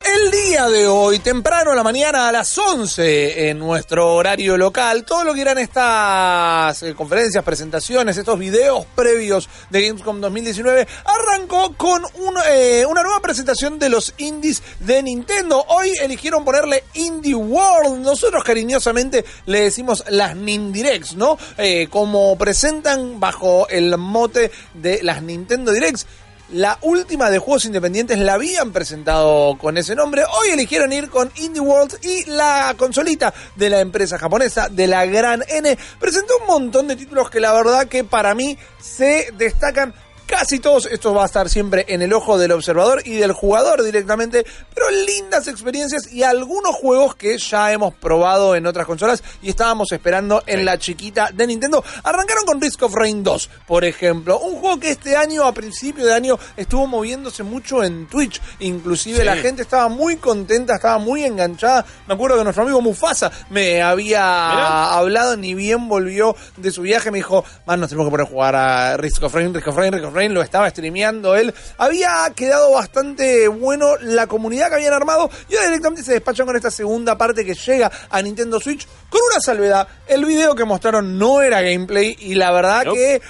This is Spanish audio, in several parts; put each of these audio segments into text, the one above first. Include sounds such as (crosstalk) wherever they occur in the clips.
El día de hoy, temprano en la mañana a las 11 en nuestro horario local, todo lo que eran estas eh, conferencias, presentaciones, estos videos previos de Gamescom 2019, arrancó con un, eh, una nueva presentación de los indies de Nintendo. Hoy eligieron ponerle Indie World. Nosotros cariñosamente le decimos las Nindirects, ¿no? Eh, como presentan bajo el mote de las Nintendo Directs. La última de juegos independientes la habían presentado con ese nombre. Hoy eligieron ir con Indie World y la consolita de la empresa japonesa de la Gran N. Presentó un montón de títulos que la verdad que para mí se destacan casi todos. Esto va a estar siempre en el ojo del observador y del jugador directamente, pero lindas experiencias y algunos juegos que ya hemos probado en otras consolas y estábamos esperando en la chiquita de Nintendo. Arrancaron con Risk of Rain 2, por ejemplo, un juego que este año, a principio de año, estuvo moviéndose mucho en Twitch. Inclusive la gente estaba muy contenta, estaba muy enganchada. Me acuerdo que nuestro amigo Mufasa me había hablado, ni bien volvió de su viaje, me dijo, man, nos tenemos que poner a jugar a Risk of Rain, Risk of Rain, Risk of Rain, lo estaba streameando él. Había quedado bastante bueno la comunidad que habían armado y ahora directamente se despachan con esta segunda parte que llega a Nintendo Switch con una salvedad. El video que mostraron no era gameplay y la verdad que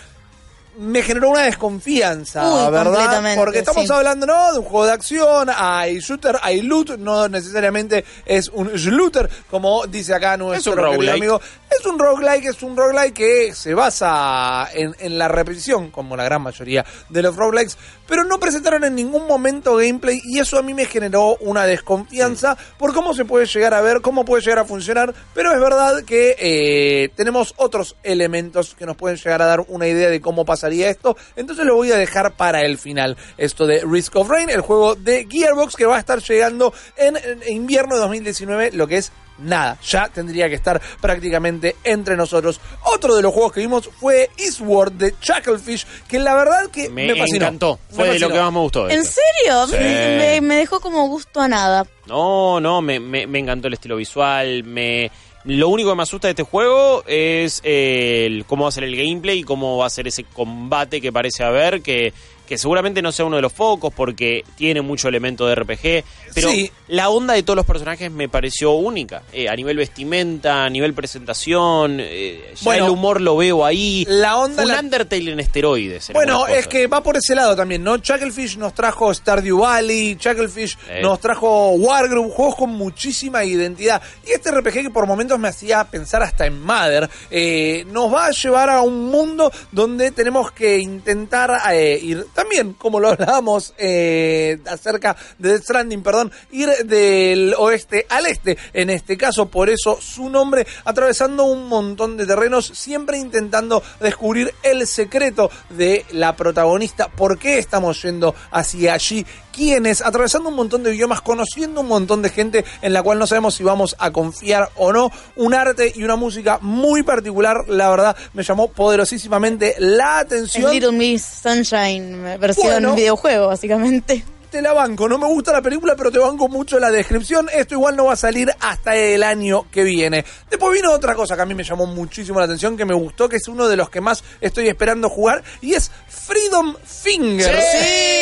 me generó una desconfianza, Uy, ¿verdad? Porque estamos sí. hablando, ¿no? De un juego de acción, hay shooter, hay loot, no necesariamente es un shooter, como dice acá nuestro un querido roguelike. amigo. Es un roguelike, es un roguelike que se basa en, en la repetición, como la gran mayoría de los roguelikes, pero no presentaron en ningún momento gameplay y eso a mí me generó una desconfianza por cómo se puede llegar a ver, cómo puede llegar a funcionar, pero es verdad que eh, tenemos otros elementos que nos pueden llegar a dar una idea de cómo pasaría esto, entonces lo voy a dejar para el final. Esto de Risk of Rain, el juego de Gearbox que va a estar llegando en, en invierno de 2019, lo que es nada, ya tendría que estar prácticamente entre nosotros. Otro de los juegos que vimos fue Eastward de Chucklefish, que la verdad que me, Me, fascinó. encantó. Me Fue de lo que más me gustó. ¿En esto. serio? Sí. Me, me- me dejó como gusto a nada. No, no, me, me, me encantó el estilo visual. Me, lo único que me asusta de este juego es eh, el, cómo va a ser el gameplay y cómo va a ser ese combate que parece haber, que, que seguramente no sea uno de los focos porque tiene mucho elemento de RPG, pero Sí. la onda de todos los personajes me pareció única. Eh, a nivel vestimenta, a nivel presentación, eh, ya Bueno, el humor lo veo ahí. la onda Un la- Undertale en esteroides. en Bueno, es que va por ese lado también, ¿no? Chucklefish nos trajo Stardew Valley, Chucklefish Eh. nos trajo Wargroup, juegos con muchísima identidad. Y este RPG que por momentos me hacía pensar hasta en Mother, eh, nos va a llevar a un mundo donde tenemos que intentar ir, también como lo hablábamos eh, acerca de Stranding, perdón, ir del oeste al este, en este caso, por eso su nombre, atravesando un montón de terrenos, siempre intentando descubrir el secreto de la protagonista, por qué estamos yendo hacia allí, quiénes, atravesando un montón de idiomas, conociendo un montón de gente en la cual no sabemos si vamos a confiar o no, un arte y una música muy particular, la verdad me llamó poderosísimamente la Es atención. Little Miss Sunshine, versión Bueno. videojuego, básicamente. Te la banco, no me gusta la película, pero te banco mucho la descripción. Esto igual no va a salir hasta el año que viene. Después vino otra cosa que a mí me llamó muchísimo la atención, que me gustó, que es uno de los que más estoy esperando jugar, y es Freedom Finger. Sí,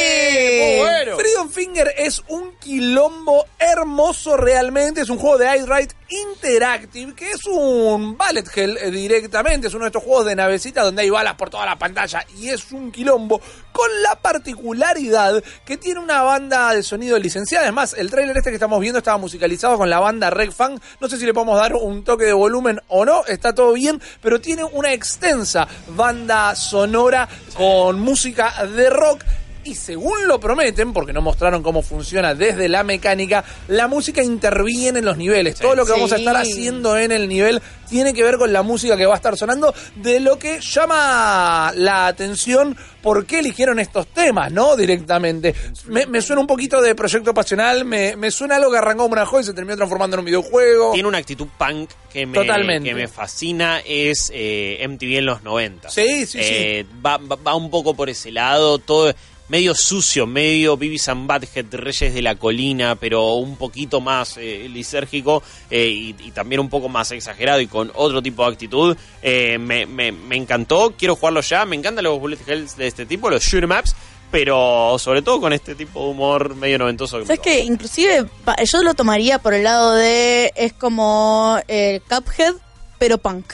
Freedom Finger es un quilombo hermoso realmente. Es un juego de Right Interactive, que es un bullet hell eh, directamente. Es uno de estos juegos de navecita donde hay balas por toda la pantalla. Y es un quilombo con la particularidad que tiene una banda de sonido licenciada. Además, el tráiler este que estamos viendo estaba musicalizado con la banda Reg Fang. No sé si le podemos dar un toque de volumen o no. Está todo bien, pero tiene una extensa banda sonora con música de rock y según lo prometen, porque no mostraron cómo funciona desde la mecánica, la música interviene en los niveles. Todo lo que vamos a estar Sí. haciendo en el nivel tiene que ver con la música que va a estar sonando, de lo que llama la atención por qué eligieron estos temas, ¿no? Directamente. Me, me suena un poquito de proyecto pasional, me, me suena algo que arrancó como una joya y se terminó transformando en un videojuego. Tiene una actitud punk que me, Totalmente. que me fascina, es eh, MTV en los 90. Sí, sí, Eh, Va, va- va un poco por ese lado, todo medio sucio, medio Beavis and Butthead, Reyes de la Colina, pero un poquito más eh, lisérgico eh, y, y también un poco más exagerado y con otro tipo de actitud. Eh, me, me- me encantó, quiero jugarlo ya, me encantan los bullet hells de este tipo, los shoot 'em ups, pero sobre todo con este tipo de humor medio noventoso. ¿Sabes que Inclusive yo lo tomaría por el lado de. Es como eh, Cuphead, pero punk.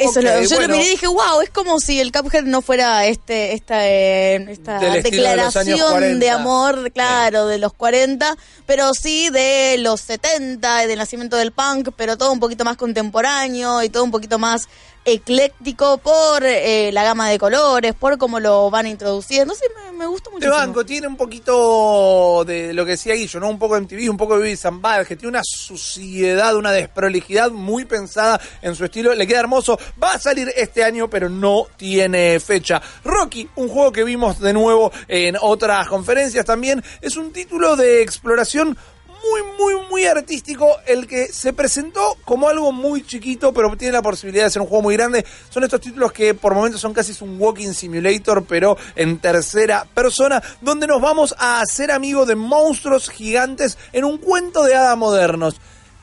Eso es lo- yo bueno. lo miré y dije, wow, es como si el Cuphead no fuera este esta, eh, esta de declaración 40. de amor, claro, de los 40, pero sí de los 70, del nacimiento del punk, pero todo un poquito más contemporáneo y todo un poquito más ecléctico por eh, la gama de colores, por cómo lo van introduciendo. Sí, me, me gusta mucho. Te banco, tiene un poquito de lo que decía Guillo, ¿no? Un poco de MTV, un poco de and Butthead, que tiene una suciedad, una desprolijidad muy pensada en su estilo. Le queda hermoso. Va a salir este año, pero no tiene fecha. Rocky, un juego que vimos de nuevo en otras conferencias también, es un título de exploración muy, muy, muy artístico, el que se presentó como algo muy chiquito, pero tiene la posibilidad de ser un juego muy grande. Son estos títulos que por momentos son casi un walking simulator, pero en tercera persona, donde nos vamos a hacer amigos de monstruos gigantes en un cuento de hada modernos.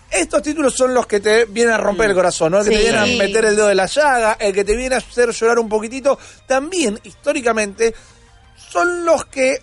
Estos títulos son los que te vienen a romper el corazón, ¿no? El que te vienen a meter el dedo de la llaga, el que te viene a hacer llorar un poquitito. También, históricamente, son los que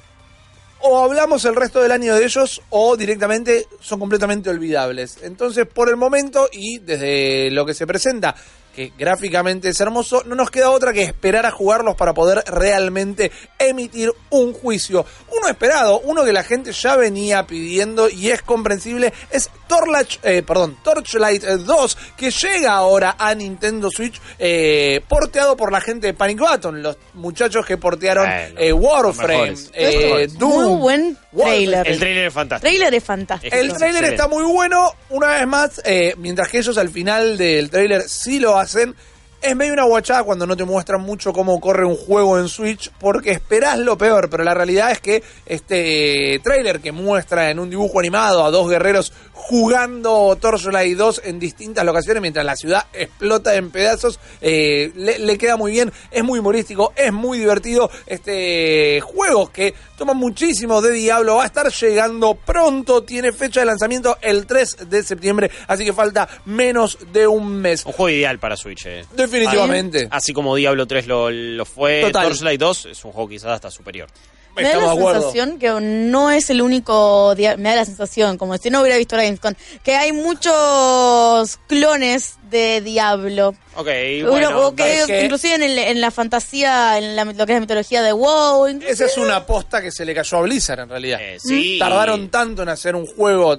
o hablamos el resto del año de ellos o directamente son completamente olvidables. Entonces, por el momento y desde lo que se presenta, que gráficamente es hermoso, no nos queda otra que esperar a jugarlos para poder realmente emitir un juicio. Uno esperado, uno que la gente ya venía pidiendo y es comprensible, es Torlach, eh, perdón, Torchlight 2, que llega ahora a Nintendo Switch, eh, porteado por la gente de Panic Button, los muchachos que portearon Bueno, eh, Warframe, eh, Muy Doom. buen trailer. El trailer es fantástico. trailer es fantástico. El trailer Excelente. está muy bueno, una vez más, eh, mientras que ellos al final del trailer sí lo hacen. Es medio una guachada cuando no te muestran mucho cómo corre un juego en Switch, porque esperás lo peor, pero la realidad es que este trailer que muestra en un dibujo animado a dos guerreros jugando Torchlight 2 en distintas locaciones mientras la ciudad explota en pedazos, eh, le, le queda muy bien, es muy humorístico, es muy divertido. Este juego que toma muchísimo de Diablo va a estar llegando pronto, tiene fecha de lanzamiento el 3 de septiembre, así que falta menos de un mes. Un juego ideal para Switch. eh. Definitivamente. Así como Diablo 3 lo, lo fue. Torchlight 2 es un juego quizás hasta superior. Me da la sensación que no es el único, dia- me da la sensación, como si no hubiera visto la Gamescom, que hay muchos clones de Diablo. Ok, bueno. o que es que- inclusive en, el- en la fantasía, en la- lo que es la mitología de WoW. inclusive- Esa es una aposta que se le cayó a Blizzard en realidad. eh, sí. Tardaron tanto en hacer un juego.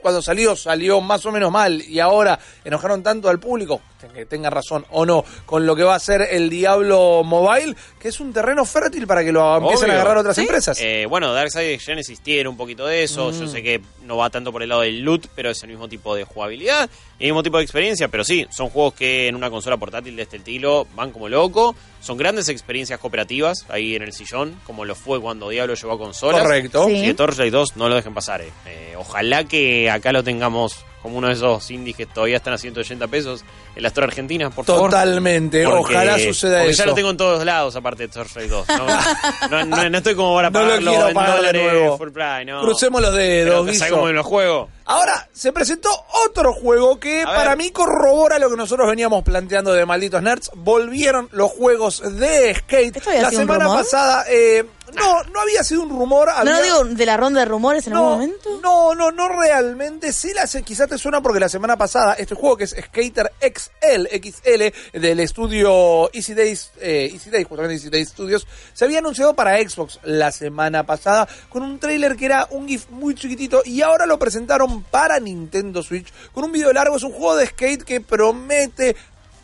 Cuando salió, salió más o menos mal. Y ahora enojaron tanto al público, que tenga razón o no, con lo que va a ser el Diablo Mobile, que es un terreno fértil para que lo empiecen a agarrar otras Sí. empresas. Eh, bueno, Darkseid Genesis tiene un poquito de eso. Mm. Yo sé que no va tanto por el lado del loot, pero es el mismo tipo de jugabilidad y el mismo tipo de experiencia. Pero sí, son juegos que en una consola portátil de este estilo van como loco. Son grandes experiencias cooperativas ahí en el sillón, como lo fue cuando Diablo llegó a consolas. Correcto. Sí. Y de Torchlight 2 no lo dejen pasar. eh. Eh, ojalá que acá lo tengamos como uno de esos indies que todavía están a 180 pesos en la Store Argentina, por favor. Totalmente. Ojalá suceda porque eso. ya lo tengo en todos lados, aparte de Torchlight 2. No, (laughs) no, no- no estoy como para No lo pagarlo quiero en pagar de dólares nuevo. full price, no. Crucemos los dedos, Pero, Guiso. ¿sabes cómo lo juego? Ahora se presentó otro juego que A para ver. mí corrobora lo que nosotros veníamos planteando de malditos nerds. Volvieron los juegos de skate. ¿Esto había La sido semana pasada, eh, no, no había sido un rumor. ¿No había- lo digo de la ronda de rumores en algún no, momento? no, no, no realmente. Sí, la, quizás te suena porque la semana pasada este juego que es Skater XL, XL del estudio Easy Days, eh, Easy Days, justamente Easy Days Studios, se había anunciado para Xbox la semana pasada con un trailer que era un GIF muy chiquitito y ahora lo presentaron para Nintendo Switch con un video largo. Es un juego de skate que promete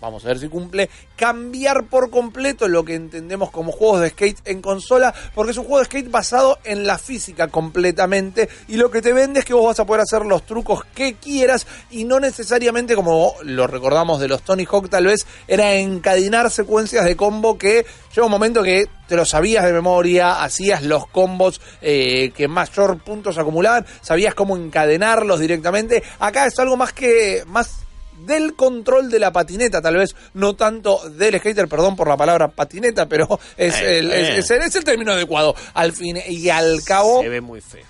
vamos a ver si cumple, cambiar por completo lo que entendemos como juegos de skate en consola, porque es un juego de skate basado en la física completamente y lo que te vende es que vos vas a poder hacer los trucos que quieras y no necesariamente como lo recordamos de los Tony Hawk tal vez, era encadenar secuencias de combo que llega un momento que te lo sabías de memoria, hacías los combos eh, que mayor puntos acumulaban, sabías cómo encadenarlos directamente. Acá es algo más que más del control de la patineta, tal vez no tanto del skater, perdón por la palabra patineta, pero es, Eh, el, eh. es, es el término adecuado. Al fin y al cabo, Se ve muy feo.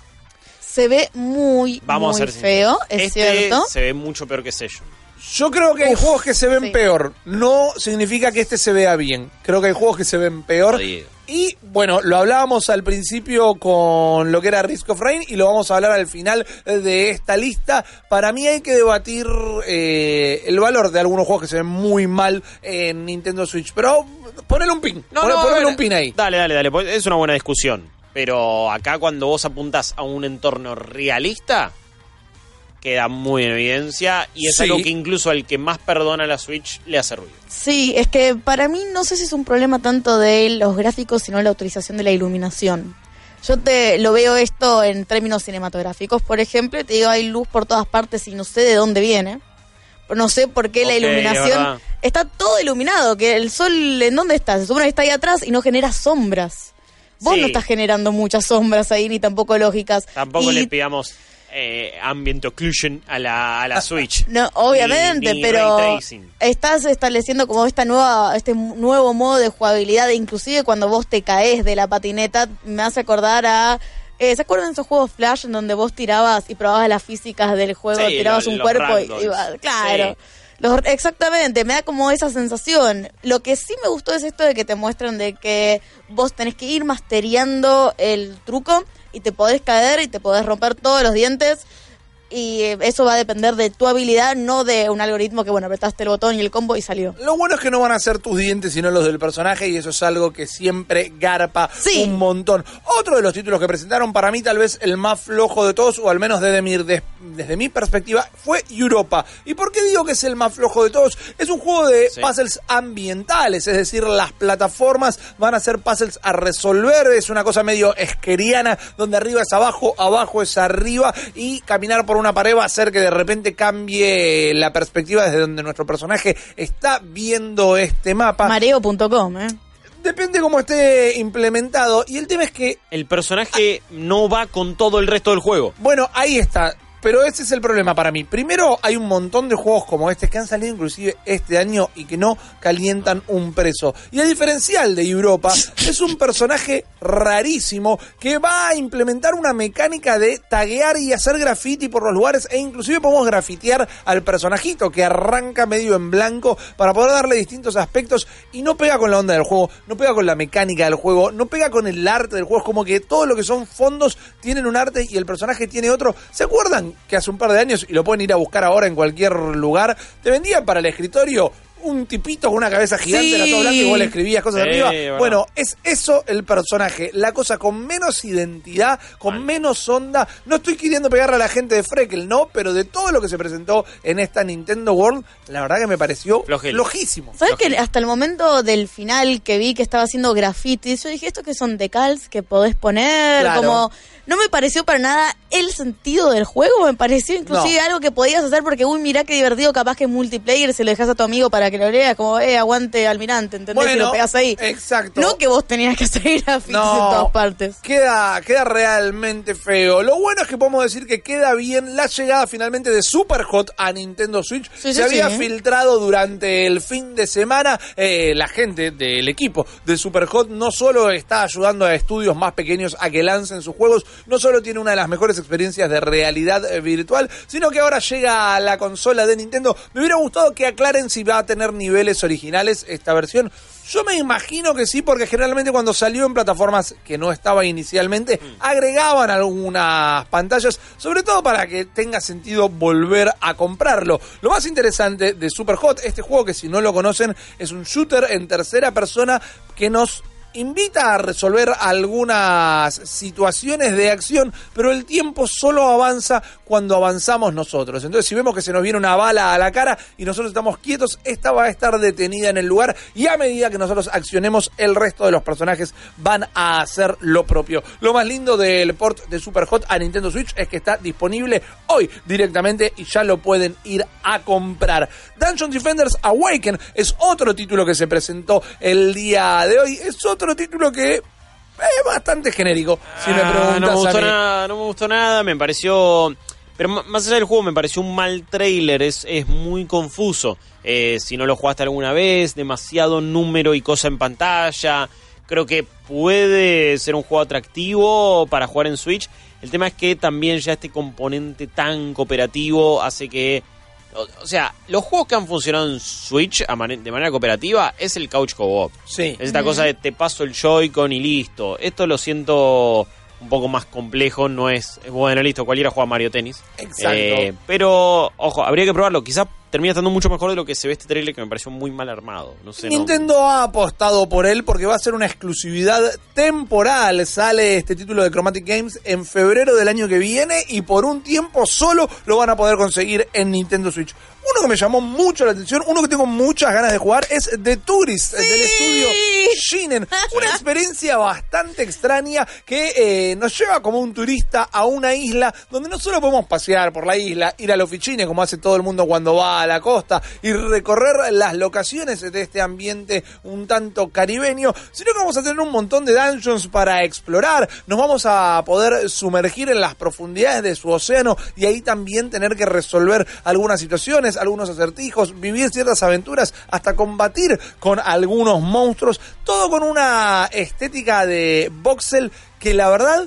Se ve muy, Vamos muy a ser feo, es Este cierto. Se ve mucho peor que Session. Yo creo que hay Uf, juegos que se ven sí. peor. No significa que este se vea bien. Creo que hay juegos que se ven peor. Y bueno, lo hablábamos al principio con lo que era Risk of Rain y lo vamos a hablar al final de esta lista. Para mí hay que debatir eh, el valor de algunos juegos que se ven muy mal en Nintendo Switch. Pero ponele un pin. No, no, ver, un pin ahí. Dale, dale, dale. pues Es una buena discusión. Pero acá cuando vos apuntás a un entorno realista, queda muy en evidencia. Y es Sí. algo que incluso al que más perdona la Switch le hace ruido. Sí, es que para mí no sé si es un problema tanto de los gráficos, sino la utilización de la iluminación. Yo te lo veo esto en términos cinematográficos, por ejemplo, y te digo, hay luz por todas partes y no sé de dónde viene. No sé por qué la iluminación verdad. está todo iluminado, que el sol en dónde está, se supone que está ahí atrás y no genera sombras. Vos Sí. no estás generando muchas sombras ahí ni tampoco lógicas. Tampoco Y- le pidamos eh, ambient occlusion a la, a la Switch. No, obviamente, Ni- ni pero estás estableciendo como esta nueva, este nuevo modo de jugabilidad, e inclusive cuando vos te caes de la patineta, me hace acordar a eh, ¿Se acuerdan de esos juegos Flash en donde vos tirabas y probabas las físicas del juego? Sí, tirabas lo- un cuerpo y. Claro. Sí. Los- exactamente, me da como esa sensación. Lo que sí me gustó es esto de que te muestran de que vos tenés que ir masteriando el truco y te podés caer y te podés romper todos los dientes. Y eso va a depender de tu habilidad, no de un algoritmo que, bueno, apretaste el botón y el combo y salió. Lo bueno es que no van a ser tus dientes, sino los del personaje, y eso es algo que siempre garpa Sí. un montón. Otro de los títulos que presentaron, para mí tal vez el más flojo de todos, o al menos desde mi, des- desde mi perspectiva, fue Europa. ¿Y por qué digo que es el más flojo de todos? Es un juego de Sí. puzzles ambientales, es decir, las plataformas van a ser puzzles a resolver, es una cosa medio esqueriana, donde arriba es abajo, abajo es arriba, y caminar por una pared va a hacer que de repente cambie la perspectiva desde donde nuestro personaje está viendo este mapa. Mareo.com, ¿eh? Depende cómo esté implementado. Y el tema es que, El personaje no va con todo el resto del juego. bueno, ahí está. Pero ese es el problema para mí. Primero, hay un montón de juegos como este que han salido inclusive este año y que no calientan un preso. Y el diferencial de Europa (laughs) es un personaje rarísimo que va a implementar una mecánica de taguear y hacer graffiti por los lugares e inclusive podemos grafitear al personajito que arranca medio en blanco para poder darle distintos aspectos y no pega con la onda del juego, no pega con la mecánica del juego, no pega con el arte del juego, es como que todo lo que son fondos tienen un arte y el personaje tiene otro. ¿Se acuerdan que hace un par de años, y lo pueden ir a buscar ahora en cualquier lugar, te vendían para el escritorio un tipito con una cabeza gigante, Sí. era todo blanco y vos le escribías cosas Sí, arriba? Bueno, es eso el personaje, la cosa con menos identidad, con menos onda. No estoy queriendo pegarle a la gente de Freckle, no, pero de todo lo que se presentó en esta Nintendo World, la verdad que me pareció Flojel. flojísimo. ¿Sabes que hasta el momento del final que vi que estaba haciendo grafitis, yo dije, ¿esto que son decals que podés poner? Claro. Como, no me pareció para nada el sentido del juego, me pareció inclusive No. algo que podías hacer porque, uy, mirá qué divertido, capaz que multiplayer se lo dejas a tu amigo para que lo lea, como, eh, aguante almirante, ¿entendés? y lo pegas ahí. exacto. No que vos tenías que (laughs) hacer grafitis No. en todas partes. Queda, queda realmente feo. Lo bueno es que podemos decir que queda bien la llegada finalmente de Superhot a Nintendo Switch. Sí, sí, Se había sí. filtrado durante el fin de semana. eh, la gente del equipo de Superhot no solo está ayudando a estudios más pequeños a que lancen sus juegos, no solo tiene una de las mejores experiencias de realidad eh, virtual, sino que ahora llega a la consola de Nintendo. Me hubiera gustado que aclaren si va a tener niveles originales esta versión. Yo me imagino que sí, porque generalmente cuando salió en plataformas que no estaba inicialmente, agregaban algunas pantallas, sobre todo para que tenga sentido volver a comprarlo. Lo más interesante de Superhot, este juego que si no lo conocen, es un shooter en tercera persona que nos invita a resolver algunas situaciones de acción, pero el tiempo solo avanza cuando avanzamos nosotros. Entonces, si vemos que se nos viene una bala a la cara y nosotros estamos quietos, esta va a estar detenida en el lugar y a medida que nosotros accionemos, el resto de los personajes van a hacer lo propio. Lo más lindo del port de Super Hot a Nintendo Switch es que está disponible hoy directamente y ya lo pueden ir a comprar. Dungeon Defenders Awaken es otro título que se presentó el día de hoy. Es otro título que es bastante genérico, si me Ah, no me a gustó mí. nada, no me gustó nada, me pareció... Pero más allá del juego, me pareció un mal trailer, es, es muy confuso. Eh, si no lo jugaste alguna vez, demasiado número y cosa en pantalla. Creo que puede ser un juego atractivo para jugar en Switch. El tema es que también ya este componente tan cooperativo hace que... O, o sea, los juegos que han funcionado en Switch de manera cooperativa es el Couch Co-op. Sí. Es esta cosa de te paso el Joy-Con y listo. Esto lo siento un poco más complejo, no es, es bueno, listo, cualquiera juega Mario Tennis. Exacto. Eh, pero, ojo, habría que probarlo. Quizás termina estando mucho mejor de lo que se ve este trailer que me pareció muy mal armado. No Nintendo ha apostado por él porque va a ser una exclusividad temporal. Sale este título de Chromatic Games en febrero del año que viene y por un tiempo solo lo van a poder conseguir en Nintendo Switch. Uno que me llamó mucho la atención, uno que tengo muchas ganas de jugar es The Tourist del estudio Shinen. Una (laughs) experiencia bastante extraña que eh, nos lleva como un turista a una isla donde no solo podemos pasear por la isla, ir a los oficines como hace todo el mundo cuando va a la costa y recorrer las locaciones de este ambiente un tanto caribeño, sino que vamos a tener un montón de dungeons para explorar, nos vamos a poder sumergir en las profundidades de su océano y ahí también tener que resolver algunas situaciones, algunos acertijos, vivir ciertas aventuras, hasta combatir con algunos monstruos, todo con una estética de voxel que la verdad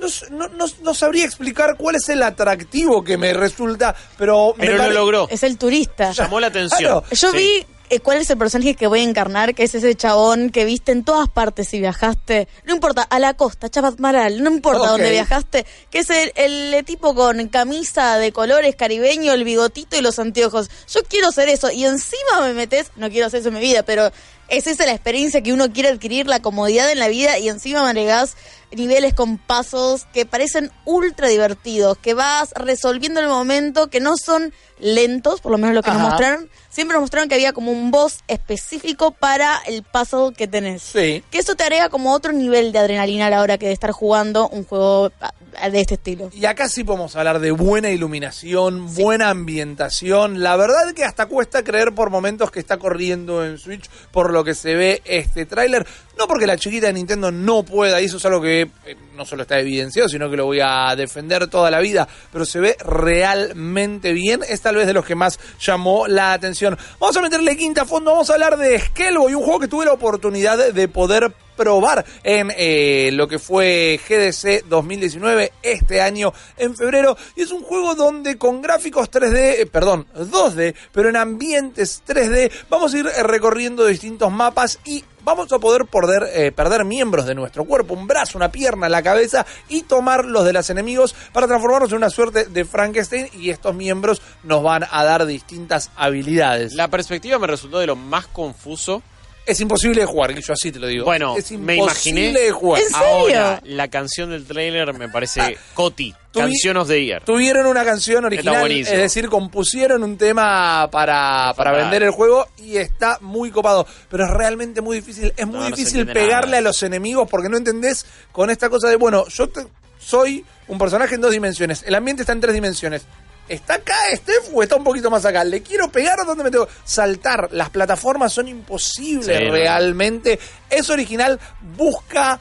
no, no- no- no sabría explicar cuál es el atractivo que me resulta, pero... me Pero lo pare- logró. Es el turista. Llamó la (laughs) atención. Claro. Yo Sí. vi cuál es el personaje que voy a encarnar, que es ese chabón que viste en todas partes si viajaste. No importa, a la costa, Chapadmaral, no importa dónde viajaste, que es el, el tipo con camisa de colores caribeño, el bigotito y los anteojos. Yo quiero ser eso y encima me metes, no quiero hacer eso en mi vida, pero es esa la experiencia que uno quiere adquirir, la comodidad en la vida y encima me agregás niveles con pasos que parecen ultra divertidos, que vas resolviendo el momento, que no son lentos, por lo menos lo que nos mostraron. Siempre nos mostraron que había como un boss específico para el puzzle que tenés. Sí. Que eso te agrega como otro nivel de adrenalina a la hora que de estar jugando un juego ah, de este estilo. Y acá sí podemos hablar de buena iluminación, buena ambientación. La verdad que hasta cuesta creer por momentos que está corriendo en Switch por lo que se ve este tráiler. No porque la chiquita de Nintendo no pueda, y eso es algo que eh, no solo está evidenciado, sino que lo voy a defender toda la vida, pero se ve realmente bien. Es tal vez de los que más llamó la atención. Vamos a meterle quinta a fondo, vamos a hablar de Skellboy, un juego que tuve la oportunidad de poder probar en eh, lo que fue GDC 2019 este año en febrero y es un juego donde con gráficos 3D, eh, perdón, 2D, pero en ambientes 3D vamos a ir recorriendo distintos mapas y vamos a poder perder, eh, perder miembros de nuestro cuerpo, un brazo, una pierna, la cabeza y tomar los de los enemigos para transformarnos en una suerte de Frankenstein y estos miembros nos van a dar distintas habilidades. La perspectiva me resultó de lo más confuso. Es imposible de jugar, yo así te lo digo. Bueno, es me imposible imaginé. de jugar. ¿En serio? Ahora, la canción del trailer me parece Coti, tuvi- Canción of the Year. Tuvieron una canción original, es decir, compusieron un tema para, para Total. vender el juego y está muy copado. Pero es realmente muy difícil. Es muy No, difícil pegarle nada. a los enemigos porque no entendés con esta cosa de, bueno, yo te- soy un personaje en dos dimensiones. El ambiente está en tres dimensiones. ¿Está acá Steph o está un poquito más acá? ¿Le quiero pegar o dónde me tengo? Saltar. Las plataformas son imposibles Sí, no. realmente. Es original. Busca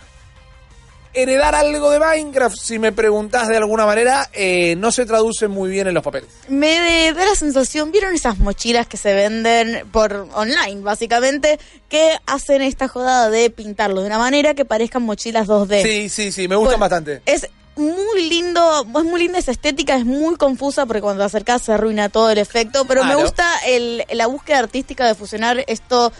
heredar algo de Minecraft, si me preguntás de alguna manera, eh, no se traduce muy bien en los papeles. Me de- da la sensación, ¿vieron esas mochilas que se venden por online, básicamente, que hacen esta jodada de pintarlo de una manera que parezcan mochilas 2D? Sí, sí, sí, me gustan bastante. Es muy lindo, es muy linda esa estética, es muy confusa porque cuando te acercas se arruina todo el efecto, pero Claro. me gusta el, la búsqueda artística de fusionar esto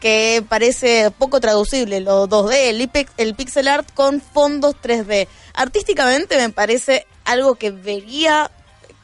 que parece poco traducible, lo 2D, el, ipex- el pixel art con fondos 3D. Artísticamente me parece algo que vería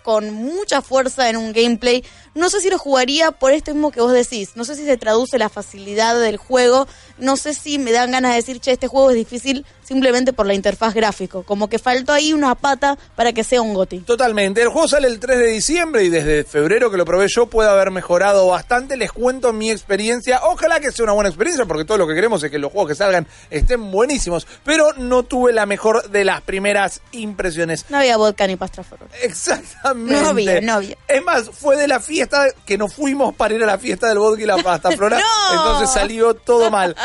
con mucha fuerza en un gameplay. No sé si lo jugaría por esto mismo que vos decís. No sé si se traduce la facilidad del juego no sé si me dan ganas de decir, che, este juego es difícil simplemente por la interfaz gráfico. Como que faltó ahí una pata para que sea un GOTI. Totalmente. El juego sale el 3 de diciembre y desde febrero que lo probé yo puede haber mejorado bastante. Les cuento mi experiencia. Ojalá que sea una buena experiencia porque todo lo que queremos es que los juegos que salgan estén buenísimos. Pero no tuve la mejor de las primeras impresiones. No había vodka ni pasta. Exactamente. No había, no había. Es más, fue de la fiesta que nos fuimos para ir a la fiesta del vodka y la pasta (laughs) flora. ¡No! Entonces salió todo mal.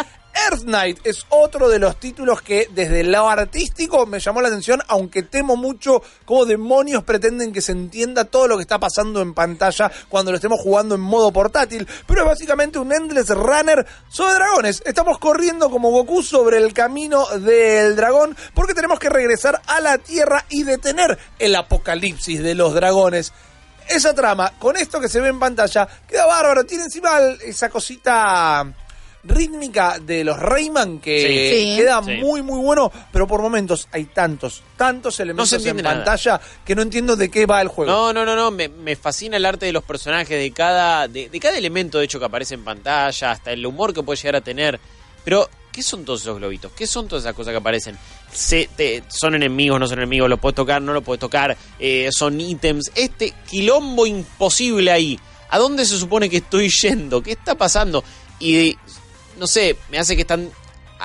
Earth Knight es otro de los títulos que desde el lado artístico me llamó la atención, aunque temo mucho cómo demonios pretenden que se entienda todo lo que está pasando en pantalla cuando lo estemos jugando en modo portátil. Pero es básicamente un Endless Runner sobre dragones. Estamos corriendo como Goku sobre el camino del dragón porque tenemos que regresar a la Tierra y detener el apocalipsis de los dragones esa trama, con esto que se ve en pantalla, queda bárbaro. Tiene encima esa cosita rítmica de los Rayman que Sí. Sí. queda Sí. muy muy bueno, pero por momentos hay tantos, tantos elementos en nada. pantalla que no entiendo de qué va el juego. No, no, no, no. Me, me fascina el arte de los personajes, de cada, de, de cada elemento de hecho que aparece en pantalla, hasta el humor que puede llegar a tener. Pero, ¿qué son todos esos globitos? ¿Qué son todas esas cosas que aparecen? Se, te- ¿Son enemigos, no son enemigos? ¿Lo puedes tocar, no lo puedes tocar? Eh, ¿Son ítems? Este quilombo imposible ahí. ¿A dónde se supone que estoy (laughs) yendo? ¿Qué está pasando? Y, no sé, me hace que están...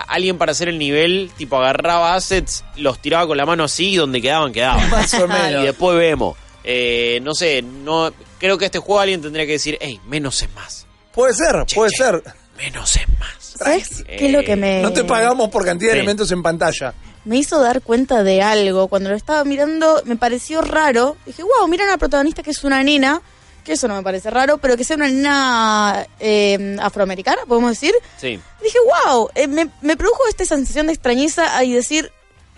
Alguien para hacer el nivel, tipo agarraba assets, los tiraba con la mano así y donde quedaban, quedaban. (laughs) Más o menos. Y después vemos. Eh, no sé, no creo que este juego alguien tendría que decir, hey, menos es más. Puede ser, Che, puede che, ser. Menos es más. ¿Sabes qué es lo que me... No te pagamos por cantidad de Sí. elementos en pantalla. Me hizo dar cuenta de algo. Cuando lo estaba mirando, me pareció raro. Dije, wow, mira una protagonista que es una nena. Que eso no me parece raro, pero que sea una nena eh, afroamericana, podemos decir. Sí. Dije, wow, eh, me, me produjo esta sensación de extrañeza y decir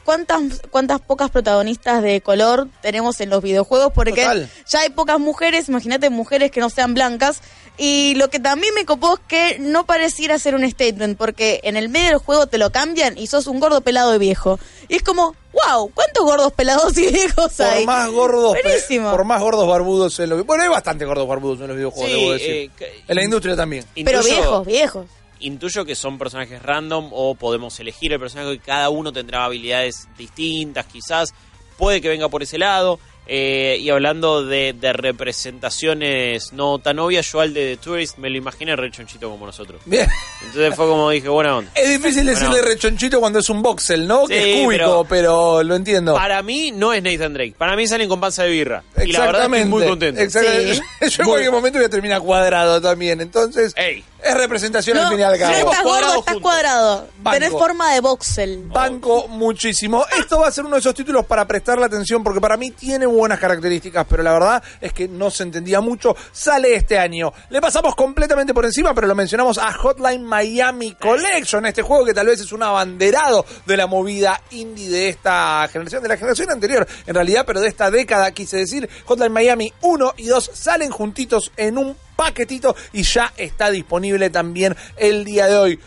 cuántas, cuántas pocas protagonistas de color tenemos en los videojuegos, porque Total. ya hay pocas mujeres, imagínate mujeres que no sean blancas. Y lo que también me copó es que no pareciera ser un statement, porque en el medio del juego te lo cambian y sos un gordo pelado de viejo. Y es como, wow, ¿cuántos gordos pelados y viejos Por hay? más gordos, Buenísimo. por más gordos barbudos en los Bueno, hay bastante gordos barbudos en los videojuegos, Sí, debo decir. eh, en la industria también. Pero Intuyo- viejos, viejos. Intuyo que son personajes random o podemos elegir el personaje que cada uno tendrá habilidades distintas, quizás. Puede que venga por ese lado. Eh, y hablando de, de representaciones no tan obvias, yo al de The Tourist me lo imaginé re chonchito como nosotros. Bien. Entonces fue como dije, buena onda. Es difícil decirle Bueno. rechonchito cuando es un voxel, ¿no? que es cúbico, pero, lo entiendo. Para mí no es Nathan Drake. Para mí salen con panza de birra. Y la verdad estoy muy contento. Exactamente. Sí. (laughs) Yo en cualquier momento voy a terminar cuadrado también. Entonces, Ey. Es representación al No, al no cabo. estás gordo, Cuadrado estás juntos. cuadrado. Banco. Tenés forma de voxel. Banco muchísimo. Esto va a ser uno de esos títulos para prestarle atención porque para mí tiene buenas características, pero la verdad es que no se entendía mucho. Sale este año. Le pasamos completamente por encima, pero lo mencionamos a Hotline Miami Collection, este juego que tal vez es un abanderado de la movida indie de esta generación, de la generación anterior en realidad, pero de esta década quise decir. Hotline Miami 1 y 2 salen juntitos en un paquetito y ya está disponible también el día de hoy.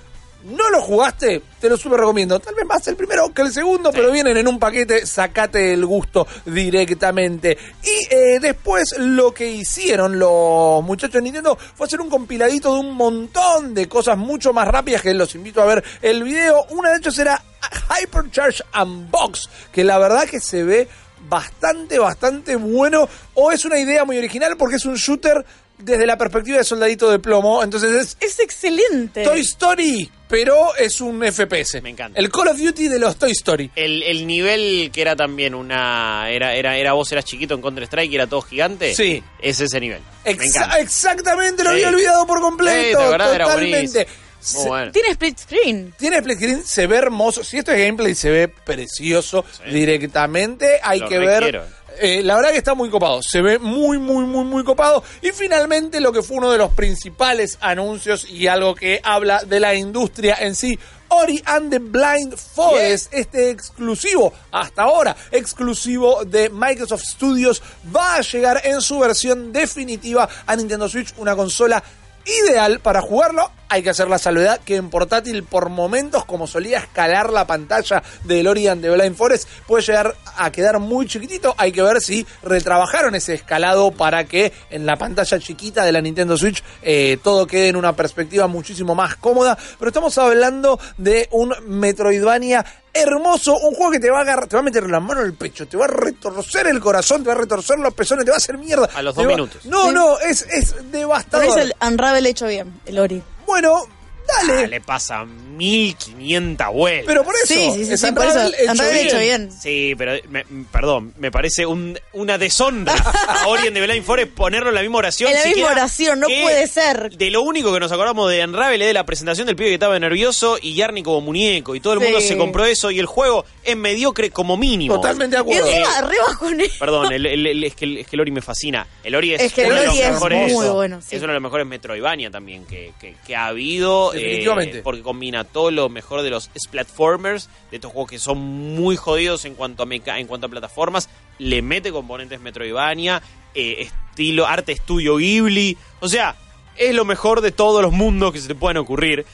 ¿No lo jugaste? Te lo súper recomiendo. Tal vez más el primero que el segundo, pero vienen en un paquete, sacate el gusto directamente. Y eh, después lo que hicieron los muchachos de Nintendo fue hacer un compiladito de un montón de cosas mucho más rápidas que los invito a ver el video. Una de ellos era Hypercharge Unbox, que la verdad que se ve bastante, bastante bueno. O es una idea muy original porque es un shooter desde la perspectiva de soldadito de plomo. Entonces es Es excelente. Toy Story, pero es un FPS. Me encanta. El Call of Duty de los Toy Story. El, el nivel que era también una. Era, era, era vos eras chiquito en Counter Strike y era todo gigante. Sí. Es ese nivel. Me encanta. exactamente, lo Sí. había olvidado por Sí, completo. ¿te acordás? Era totalmente. buenísimo. Se- bueno. Tiene split screen. Tiene split screen, se ve hermoso. Si esto es gameplay, se ve precioso Sí. directamente. Hay Lo que requiero. ver. Eh, la verdad que está muy copado. Se ve muy, muy, muy, muy copado. Y finalmente, lo que fue uno de los principales anuncios y algo que habla de la industria en sí. Ori and the Blind Forest, este exclusivo, hasta ahora, exclusivo de Microsoft Studios, va a llegar en su versión definitiva a Nintendo Switch, una consola ideal para jugarlo Hay que hacer la salvedad que en portátil por momentos, como solía escalar la pantalla del Orient de Blind Forest, puede llegar a quedar muy chiquitito. Hay que ver si retrabajaron ese escalado para que en la pantalla chiquita de la Nintendo Switch eh, todo quede en una perspectiva muchísimo más cómoda. Pero estamos hablando de un Metroidvania hermoso, un juego que te va a agarrar, te va a meter la mano en el pecho, te va a retorcer el corazón, te va a retorcer los pezones, te va a hacer mierda. A los dos va- minutos. No, no, es, es devastador. Pero es el Unravel hecho bien, el Ori. Bueno, dale. Ah, le pasa 1500 vueltas. Pero por eso, Sí, sí, sí, es sí, por eso, Unravel hecho bien. hecho bien. Sí, pero me- m- perdón, me parece un- una deshonra a Orient de Blind Forest ponerlo en la misma oración. En la misma oración, no que puede ser. De lo único que nos acordamos de Unravel es de la presentación del pibe que estaba nervioso y Yarny como muñeco y todo el mundo se compró eso y el juego es mediocre como mínimo. Totalmente de Y acuerdo. encima, re bajones. Perdón, el- el- el- es, que, el- es que el Ori me fascina. El Ori es, Es que el uno de Ori los es mejores, muy bueno, sí. Es uno de los mejores Metroidvania también que, que- que ha habido. Eh, Definitivamente. porque combina todo lo mejor de los platformers, de estos juegos que son muy jodidos en cuanto a, meca- en cuanto a plataformas. Le mete componentes Metroidvania, eh, estilo arte estudio Ghibli. O sea, es lo mejor de todos los mundos que se te puedan ocurrir.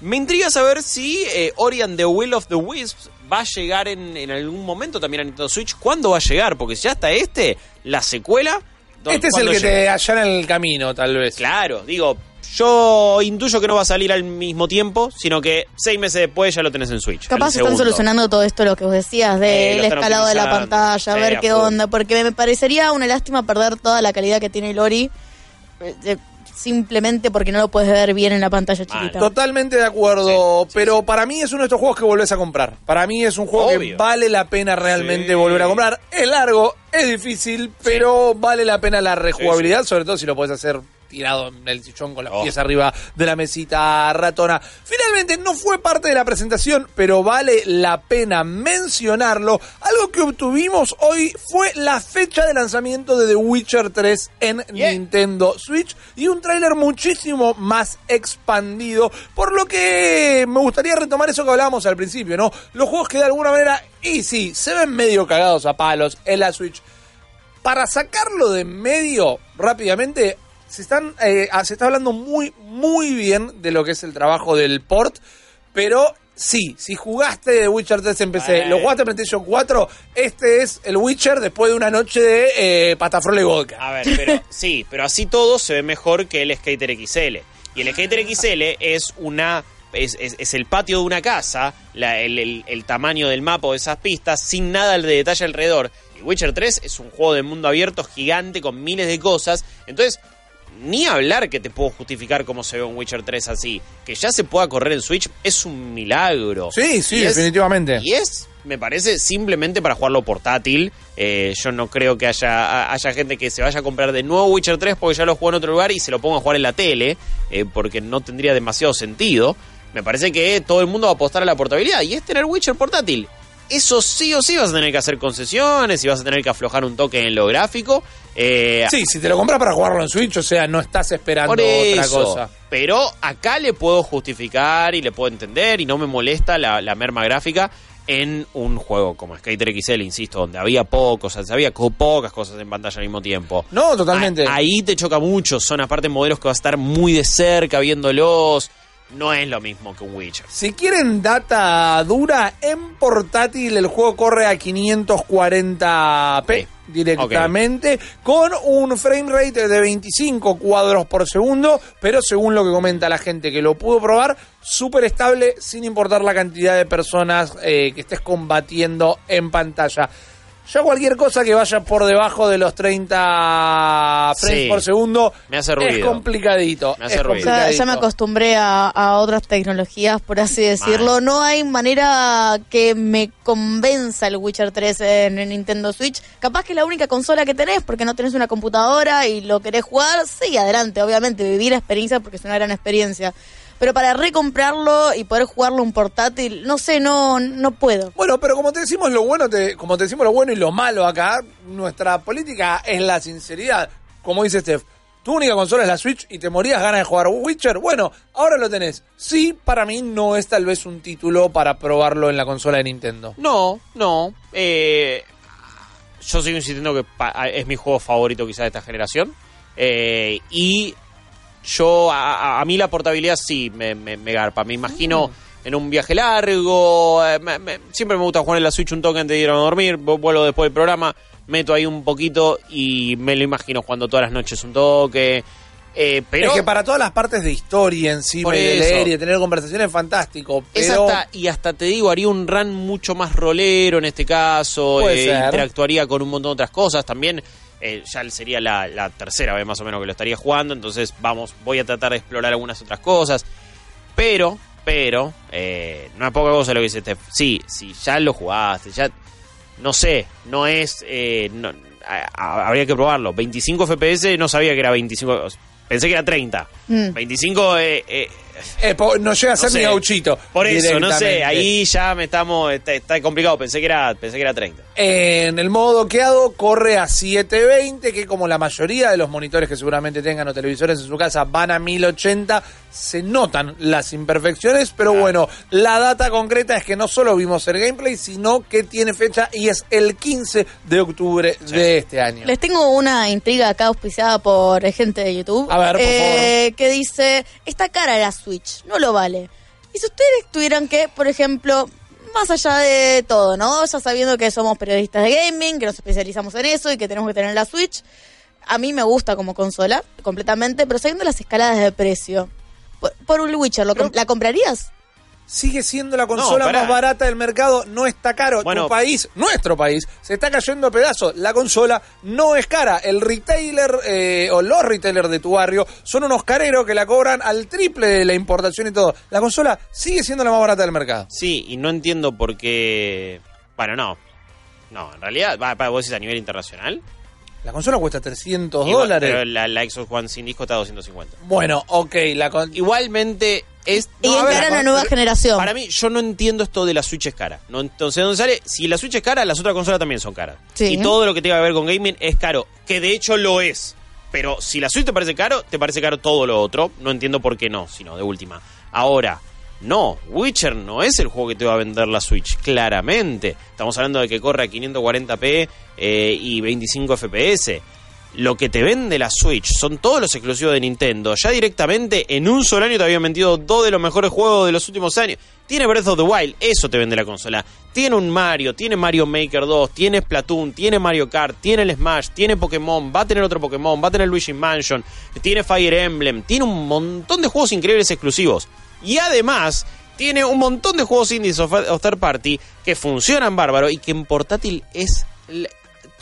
Me intriga saber si eh, Ori and the Will of the Wisps va a llegar en, en algún momento también a Nintendo Switch. ¿Cuándo va a llegar? Porque si ya está este, la secuela. ¿dó- Este es el que llega? te allana en el camino, tal vez. Claro, digo, yo intuyo que no va a salir al mismo tiempo, sino que seis meses después ya lo tenés en Switch. Capaz están solucionando todo esto, lo que vos decías, Eh, del lo están escalado de la pantalla, a ver qué onda, porque me parecería una lástima perder toda la calidad que tiene el Ori eh, eh, simplemente porque no lo puedes ver bien en la pantalla chiquita. Totalmente de acuerdo, pero para mí es uno de estos juegos que volvés a comprar. Para mí es un juego que vale la pena realmente Sí. volver a comprar. Es largo, es difícil, pero vale la pena la rejugabilidad, sobre todo si lo podés hacer tirado en el sillón con los Oh. pies arriba de la mesita ratona. Finalmente no fue parte de la presentación, pero vale la pena mencionarlo. Algo que obtuvimos hoy fue la fecha de lanzamiento de The Witcher 3 en Yeah. Nintendo Switch y un tráiler muchísimo más expandido, por lo que me gustaría retomar eso que hablábamos al principio, ¿no? Los juegos que de alguna manera, y sí, se ven medio cagados a palos en la Switch. Para sacarlo de medio rápidamente, se, están, eh, ah, se está hablando muy, muy bien de lo que es el trabajo del port, pero sí, si jugaste The Witcher 3 en PC, lo jugaste en PlayStation 4, este es el Witcher después de una noche de eh, patafrol y vodka. A ver, pero (laughs) sí, pero así todo se ve mejor que el Skater XL. Y el Skater XL es una es, es- es el patio de una casa, la- el, el- el tamaño del mapa de esas pistas, sin nada de detalle alrededor. Y Witcher 3 es un juego de mundo abierto gigante con miles de cosas. Entonces, ni hablar que te puedo justificar cómo se ve un Witcher 3 así. Que ya se pueda correr en Switch es un milagro. Sí, sí, Y es- definitivamente. y es, me parece, simplemente para jugarlo portátil. Eh, yo no creo que haya, haya gente que se vaya a comprar de nuevo Witcher 3 porque ya lo jugó en otro lugar y se lo ponga a jugar en la tele, eh, porque no tendría demasiado sentido. Me parece que todo el mundo va a apostar a la portabilidad y es tener Witcher portátil. Eso sí o sí vas a tener que hacer concesiones y vas a tener que aflojar un toque en lo gráfico. Eh, Sí, si te lo compras para jugarlo en Switch, o sea, no estás esperando por otra cosa. Pero acá le puedo justificar y le puedo entender y no me molesta la, la merma gráfica en un juego como Skater XL, insisto, donde había pocos, o sea, había pocas cosas en pantalla al mismo tiempo. No, totalmente. A- ahí te choca mucho, son aparte modelos que vas a estar muy de cerca viéndolos. No es lo mismo que un Witcher. Si quieren data dura, en portátil el juego corre a 540p Sí. directamente, con un frame rate de 25 cuadros por segundo, pero según lo que comenta la gente que lo pudo probar, súper estable sin importar la cantidad de personas eh, que estés combatiendo en pantalla. Ya cualquier cosa que vaya por debajo de los 30 frames Sí. por segundo Me hace es complicadito. Me hace es ruido. Ya, ya me acostumbré a, a otras tecnologías, por así decirlo. No hay manera que me convenza el Witcher 3 en, en Nintendo Switch. Capaz que es la única consola que tenés porque no tenés una computadora y lo querés jugar. Sí, adelante, obviamente, vivir la experiencia porque es una gran experiencia. Pero para recomprarlo y poder jugarlo en portátil, no sé, no, no puedo. Bueno, pero como te decimos lo bueno, te- como te decimos lo bueno y lo malo acá, nuestra política es la sinceridad. Como dice Steph, tu única consola es la Switch y te morías ganas de jugar Witcher. Bueno, ahora lo tenés. Sí, para mí no es tal vez un título para probarlo en la consola de Nintendo. No, no. Eh, yo sigo insistiendo que pa- es mi juego favorito quizás de esta generación. Eh, y yo, a, mí la portabilidad sí me, me, me garpa. Me imagino en un viaje largo. eh, me- me- siempre me gusta jugar en la Switch un toque antes de ir a dormir. vu- Vuelvo después del programa, meto ahí un poquito y me lo imagino jugando todas las noches un toque. Eh, pero es que para todas las partes de historia encima Por y de eso. leer y de tener conversaciones es fantástico. Es hasta, y hasta te digo, haría un run mucho más rolero en este caso, Puede eh, ser. interactuaría con un montón de otras cosas también. Eh, ya sería la, la tercera vez más o menos que lo estaría jugando, entonces vamos, voy a tratar de explorar algunas otras cosas. Pero, pero, eh, no es poca cosa lo que dice Steph. Sí, si ya lo jugaste, ya, no sé, no es, eh, no- a- a- habría que probarlo. 25 FPS, no sabía que era 25, pensé que era 30. Mm. 25, eh, po- no llega a ser sé. ni gauchito. Por eso, no sé, ahí ya me estamos, está, está complicado, pensé que era, pensé que era 30. En el modo doqueado corre a 720, que como la mayoría de los monitores que seguramente tengan o televisores en su casa van a 1080, se notan las imperfecciones, pero bueno, la data concreta es que no solo vimos el gameplay, sino que tiene fecha y es el 15 de octubre de este año. Les tengo una intriga acá auspiciada por gente de YouTube. A ver, por eh, Que dice, esta cara la Switch, no lo vale. Y si ustedes tuvieran que, por ejemplo, más allá de todo, ¿no? Ya sabiendo que somos periodistas de gaming, que nos especializamos en eso y que tenemos que tener la Switch, a mí me gusta como consola, completamente, pero sabiendo las escaladas de precio, por, por un Witcher, ¿lo ¿la comprarías? Sigue siendo la consola más barata del mercado, no está caro. Bueno. tu país, nuestro país, se está cayendo a pedazos. La consola no es cara. El retailer eh, o los retailers de tu barrio son unos careros que la cobran al triple de la importación y todo. La consola sigue siendo la más barata del mercado. Sí, y no entiendo por qué. Bueno, no. No, en realidad, va, va, vos decís a nivel internacional. La consola cuesta 300 Igual, dólares. Pero la, la Xbox One sin disco está a 250. Bueno, ok, la con- Igualmente es. y no, a ver, encarar una nueva generación. Para mí, yo no entiendo esto de la Switch es cara. No, entonces, ¿dónde sale? Si la Switch es cara, las otras consolas también son caras. Sí. Y todo lo que tenga que ver con gaming es caro. Que de hecho lo es. Pero si la Switch te parece caro, te parece caro todo lo otro. No entiendo por qué no, sino de última. Ahora, no, Witcher no es el juego que te va a vender la Switch, claramente. Estamos hablando de que corre a 540p eh, y 25 FPS. Lo que te vende la Switch son todos los exclusivos de Nintendo. Ya directamente en un solo año te habían vendido dos de los mejores juegos de los últimos años. Tiene Breath of the Wild, eso te vende la consola. Tiene un Mario, tiene Mario Maker 2, tiene Splatoon, tiene Mario Kart, tiene el Smash, tiene Pokémon, va a tener otro Pokémon, va a tener Luigi Mansion, tiene Fire Emblem, tiene un montón de juegos increíbles exclusivos. Y además tiene un montón de juegos indies o fa- o third party que funcionan bárbaro y que en portátil es le-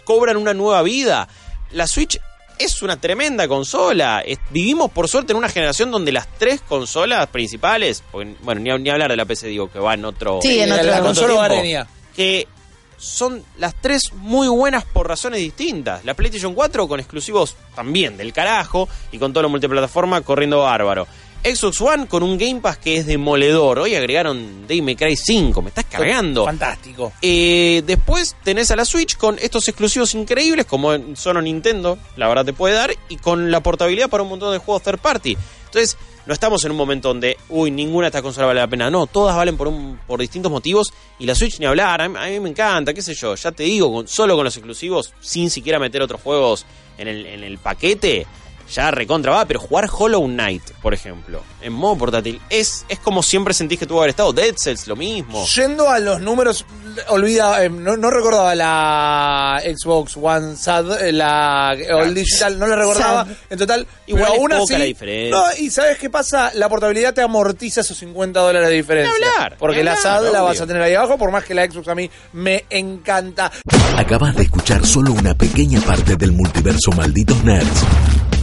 cobran una nueva vida. La Switch es una tremenda consola. Es- vivimos por suerte en una generación donde las tres consolas principales, porque, bueno, ni, ni hablar de la PC digo que va en otro Sí, en otro- la consola tiempo, que son las tres muy buenas por razones distintas. La PlayStation 4 con exclusivos también del carajo y con todo lo multiplataforma corriendo bárbaro. Xbox One con un Game Pass que es demoledor. Hoy agregaron May Cry 5, me estás cargando. Fantástico. Eh, después tenés a la Switch con estos exclusivos increíbles como solo Nintendo, la verdad te puede dar, y con la portabilidad para un montón de juegos third party. Entonces, no estamos en un momento donde, uy, ninguna de estas consolas vale la pena. No, todas valen por, un, por distintos motivos y la Switch ni hablar. A mí, a mí me encanta, qué sé yo. Ya te digo, con, solo con los exclusivos, sin siquiera meter otros juegos en el, en el paquete, ya recontra va. Pero jugar Hollow Knight, por ejemplo, en modo portátil, es, es como siempre sentís que tuvo que haber estado. Dead Cells, lo mismo. Yendo a los números, olvida, eh, no, no recordaba la Xbox One SAD, eh, la All Digital, no la recordaba SAD. en total. Igual pero es aún poca así, la diferencia. No, y ¿sabes qué pasa? La portabilidad te amortiza esos 50 dólares de diferencia. Hablar, porque la SAD la vas a tener ahí abajo, por más que la Xbox a mí me encanta. Acabas de escuchar solo una pequeña parte del multiverso Malditos Nerds.